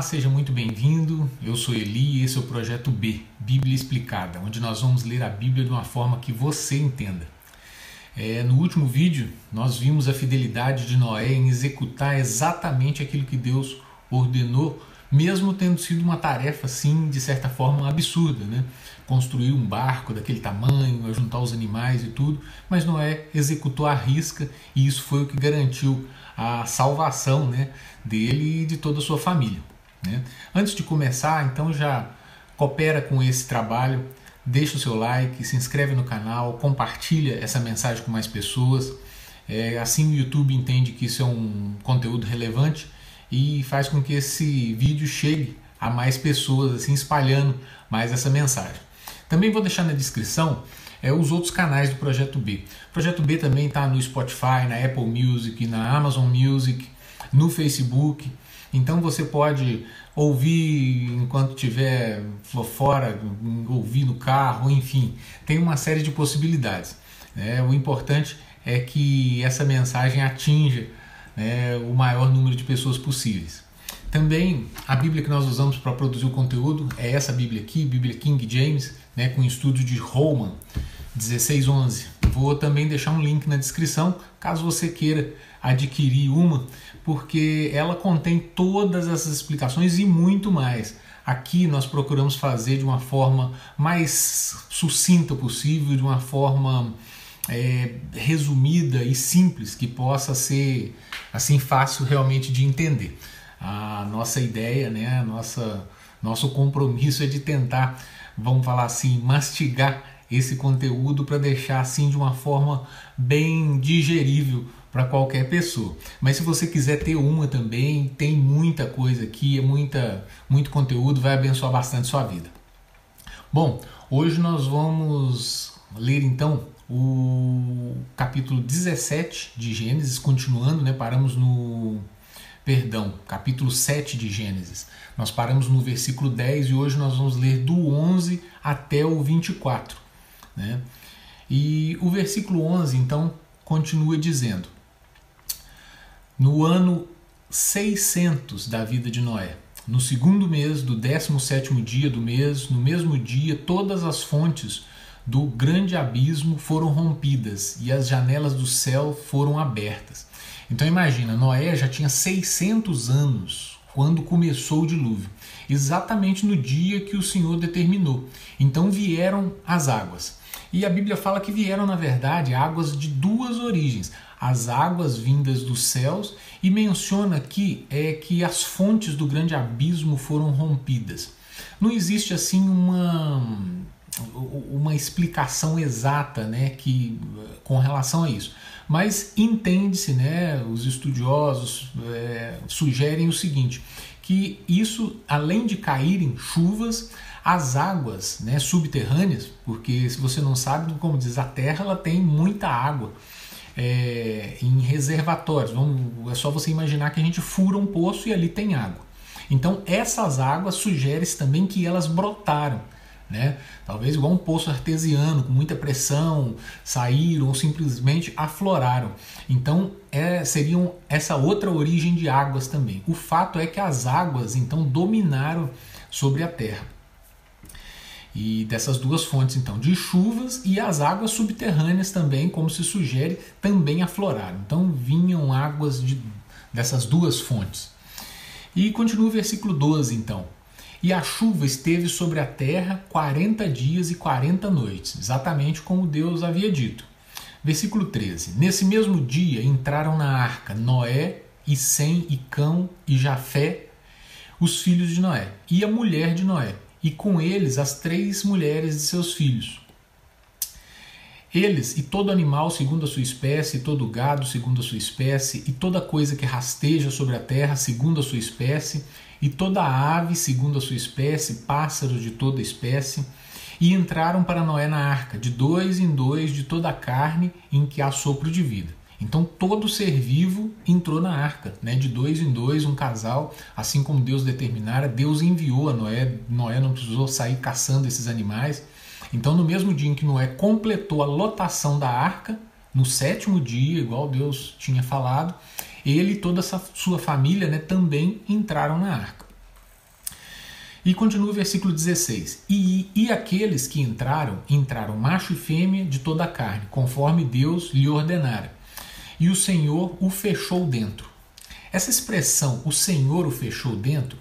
Olá, seja muito bem-vindo. Eu sou Eli e esse é o projeto B, Bíblia Explicada, onde nós vamos ler a Bíblia de uma forma que você entenda. É, no último vídeo, nós vimos a fidelidade de Noé em executar exatamente aquilo que Deus ordenou, mesmo tendo sido uma tarefa, assim, de certa forma absurda, né? Construir um barco daquele tamanho, juntar os animais e tudo, mas Noé executou a risca e isso foi o que garantiu a salvação né, dele e de toda a sua família. Né? Antes de começar, então já coopera com esse trabalho, deixa o seu like, se inscreve no canal, compartilha essa mensagem com mais pessoas. É, assim o YouTube entende que isso é um conteúdo relevante e faz com que esse vídeo chegue a mais pessoas, assim espalhando mais essa mensagem. Também vou deixar na descrição é, os outros canais do Projeto B. O Projeto B também está no Spotify, na Apple Music, na Amazon Music, no Facebook. Então você pode ouvir enquanto estiver fora, ouvir no carro, enfim, tem uma série de possibilidades. É, o importante é que essa mensagem atinja né, o maior número de pessoas possíveis. Também a Bíblia que nós usamos para produzir o conteúdo é essa Bíblia aqui, Bíblia King James, né, com estudo de Roman 1611. Vou também deixar um link na descrição caso você queira adquirir uma, porque ela contém todas essas explicações e muito mais. Aqui nós procuramos fazer de uma forma mais sucinta possível, de uma forma é, resumida e simples, que possa ser assim fácil realmente de entender. A nossa ideia, né, a nossa, nosso compromisso é de tentar, vamos falar assim, mastigar esse conteúdo para deixar assim de uma forma bem digerível para qualquer pessoa. Mas se você quiser ter uma também, tem muita coisa aqui, é muita, muito conteúdo, vai abençoar bastante sua vida. Bom, hoje nós vamos ler então o capítulo 17 de Gênesis, continuando, né? Paramos no perdão, capítulo 7 de Gênesis. Nós paramos no versículo 10 e hoje nós vamos ler do 11 até o 24. Né? E o versículo 11 então continua dizendo: No ano 600 da vida de Noé, no segundo mês do 17 dia do mês, no mesmo dia, todas as fontes do grande abismo foram rompidas e as janelas do céu foram abertas. Então imagina, Noé já tinha 600 anos quando começou o dilúvio, exatamente no dia que o Senhor determinou. Então vieram as águas. E a Bíblia fala que vieram, na verdade, águas de duas origens: as águas vindas dos céus, e menciona aqui é que as fontes do grande abismo foram rompidas. Não existe assim uma uma explicação exata, né, que com relação a isso. Mas entende-se, né, os estudiosos é, sugerem o seguinte, que isso, além de caírem chuvas, as águas né, subterrâneas, porque se você não sabe, como diz, a Terra ela tem muita água é, em reservatórios. Vamos, é só você imaginar que a gente fura um poço e ali tem água. Então essas águas sugere-se também que elas brotaram. Né? Talvez igual um poço artesiano, com muita pressão, saíram ou simplesmente afloraram. Então é, seriam essa outra origem de águas também. O fato é que as águas então dominaram sobre a terra. E dessas duas fontes, então, de chuvas e as águas subterrâneas também, como se sugere, também afloraram. Então vinham águas de, dessas duas fontes. E continua o versículo 12, então. E a chuva esteve sobre a terra 40 dias e 40 noites, exatamente como Deus havia dito. Versículo 13. Nesse mesmo dia entraram na arca Noé e Sem e Cão e Jafé, os filhos de Noé, e a mulher de Noé e com eles as três mulheres de seus filhos. Eles e todo animal segundo a sua espécie, e todo gado segundo a sua espécie, e toda coisa que rasteja sobre a terra segundo a sua espécie, e toda ave segundo a sua espécie, pássaros de toda espécie, e entraram para Noé na arca, de dois em dois de toda a carne em que há sopro de vida. Então todo ser vivo entrou na arca, né? de dois em dois, um casal, assim como Deus determinara, Deus enviou a Noé, Noé não precisou sair caçando esses animais. Então no mesmo dia em que Noé completou a lotação da arca, no sétimo dia, igual Deus tinha falado, ele e toda essa sua família né, também entraram na arca. E continua o versículo 16: e, e aqueles que entraram, entraram macho e fêmea de toda a carne, conforme Deus lhe ordenara. E o Senhor o fechou dentro. Essa expressão, o Senhor o fechou dentro,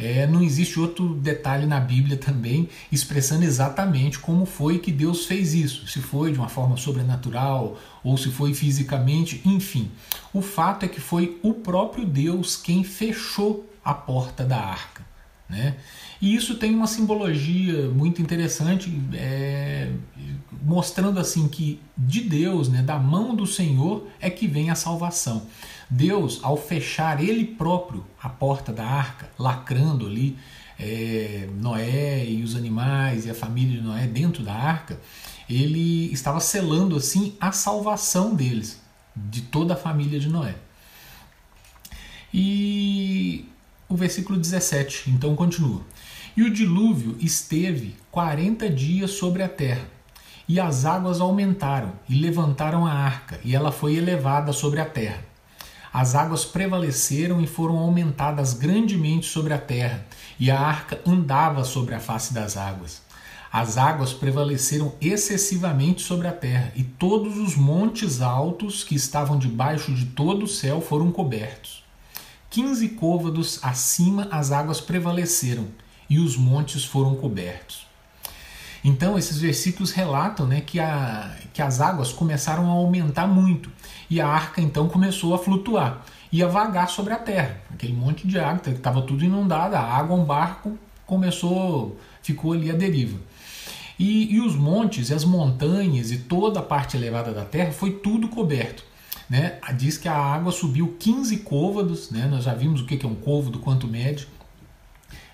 é, não existe outro detalhe na Bíblia também expressando exatamente como foi que Deus fez isso. Se foi de uma forma sobrenatural ou se foi fisicamente, enfim. O fato é que foi o próprio Deus quem fechou a porta da arca. Né? E isso tem uma simbologia muito interessante, é, mostrando assim que de Deus, né, da mão do Senhor, é que vem a salvação. Deus, ao fechar Ele próprio a porta da arca, lacrando ali é, Noé e os animais e a família de Noé dentro da arca, ele estava selando assim a salvação deles, de toda a família de Noé. E o versículo 17, então continua. E o dilúvio esteve quarenta dias sobre a terra, e as águas aumentaram e levantaram a arca, e ela foi elevada sobre a terra. As águas prevaleceram e foram aumentadas grandemente sobre a terra, e a arca andava sobre a face das águas. As águas prevaleceram excessivamente sobre a terra, e todos os montes altos que estavam debaixo de todo o céu foram cobertos. Quinze côvados acima as águas prevaleceram e os montes foram cobertos. Então, esses versículos relatam né, que, a, que as águas começaram a aumentar muito e a arca então começou a flutuar e a vagar sobre a terra. Aquele monte de água, que estava tudo inundado, a água, um barco começou, ficou ali à deriva. E, e os montes, e as montanhas e toda a parte elevada da terra foi tudo coberto né, diz que a água subiu 15 côvados, né, nós já vimos o que é um côvado, quanto mede,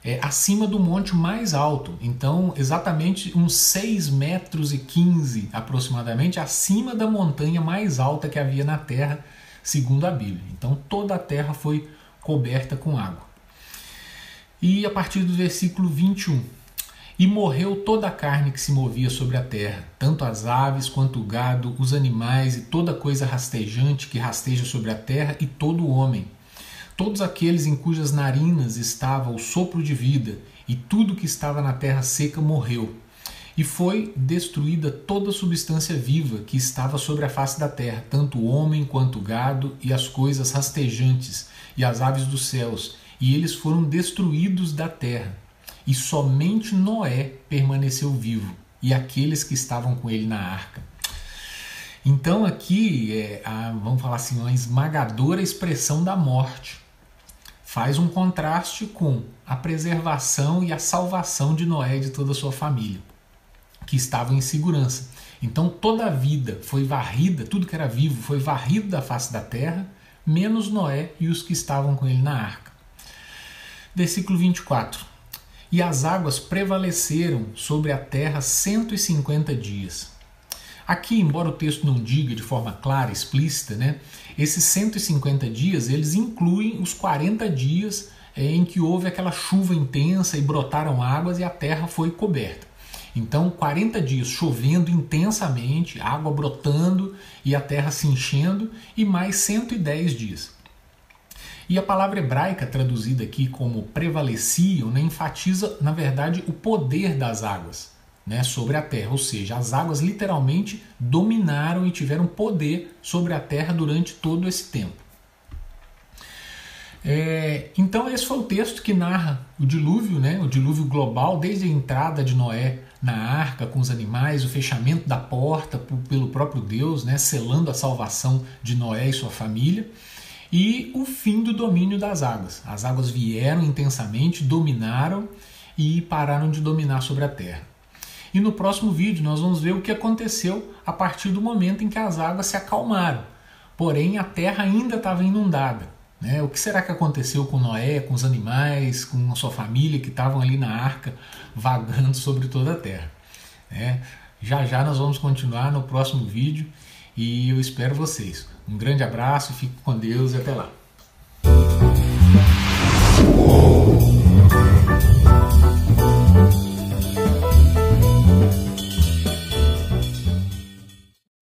é, acima do monte mais alto, então exatamente uns 6 metros e 15 aproximadamente acima da montanha mais alta que havia na terra, segundo a Bíblia. Então toda a terra foi coberta com água. E a partir do versículo 21, e morreu toda a carne que se movia sobre a terra, tanto as aves quanto o gado, os animais e toda coisa rastejante que rasteja sobre a terra e todo o homem. Todos aqueles em cujas narinas estava o sopro de vida, e tudo que estava na terra seca morreu. E foi destruída toda substância viva que estava sobre a face da terra, tanto o homem quanto o gado e as coisas rastejantes e as aves dos céus, e eles foram destruídos da terra e somente Noé permaneceu vivo e aqueles que estavam com ele na arca. Então aqui é a, vamos falar assim, uma esmagadora expressão da morte. Faz um contraste com a preservação e a salvação de Noé e de toda a sua família, que estavam em segurança. Então toda a vida foi varrida, tudo que era vivo foi varrido da face da terra, menos Noé e os que estavam com ele na arca. Versículo 24 e as águas prevaleceram sobre a terra 150 dias. Aqui, embora o texto não diga de forma clara, explícita, né, esses 150 dias eles incluem os 40 dias é, em que houve aquela chuva intensa e brotaram águas e a terra foi coberta. Então, 40 dias chovendo intensamente, água brotando e a terra se enchendo, e mais 110 dias. E a palavra hebraica traduzida aqui como prevaleciam né, enfatiza, na verdade, o poder das águas né, sobre a terra, ou seja, as águas literalmente dominaram e tiveram poder sobre a terra durante todo esse tempo. É, então esse foi o texto que narra o dilúvio, né, o dilúvio global, desde a entrada de Noé na arca com os animais, o fechamento da porta pelo próprio Deus, né, selando a salvação de Noé e sua família e o fim do domínio das águas. As águas vieram intensamente, dominaram e pararam de dominar sobre a terra. E no próximo vídeo nós vamos ver o que aconteceu a partir do momento em que as águas se acalmaram. Porém, a terra ainda estava inundada. Né? O que será que aconteceu com Noé, com os animais, com a sua família que estavam ali na arca, vagando sobre toda a terra? Né? Já já nós vamos continuar no próximo vídeo e eu espero vocês. Um grande abraço, fique com Deus e até lá.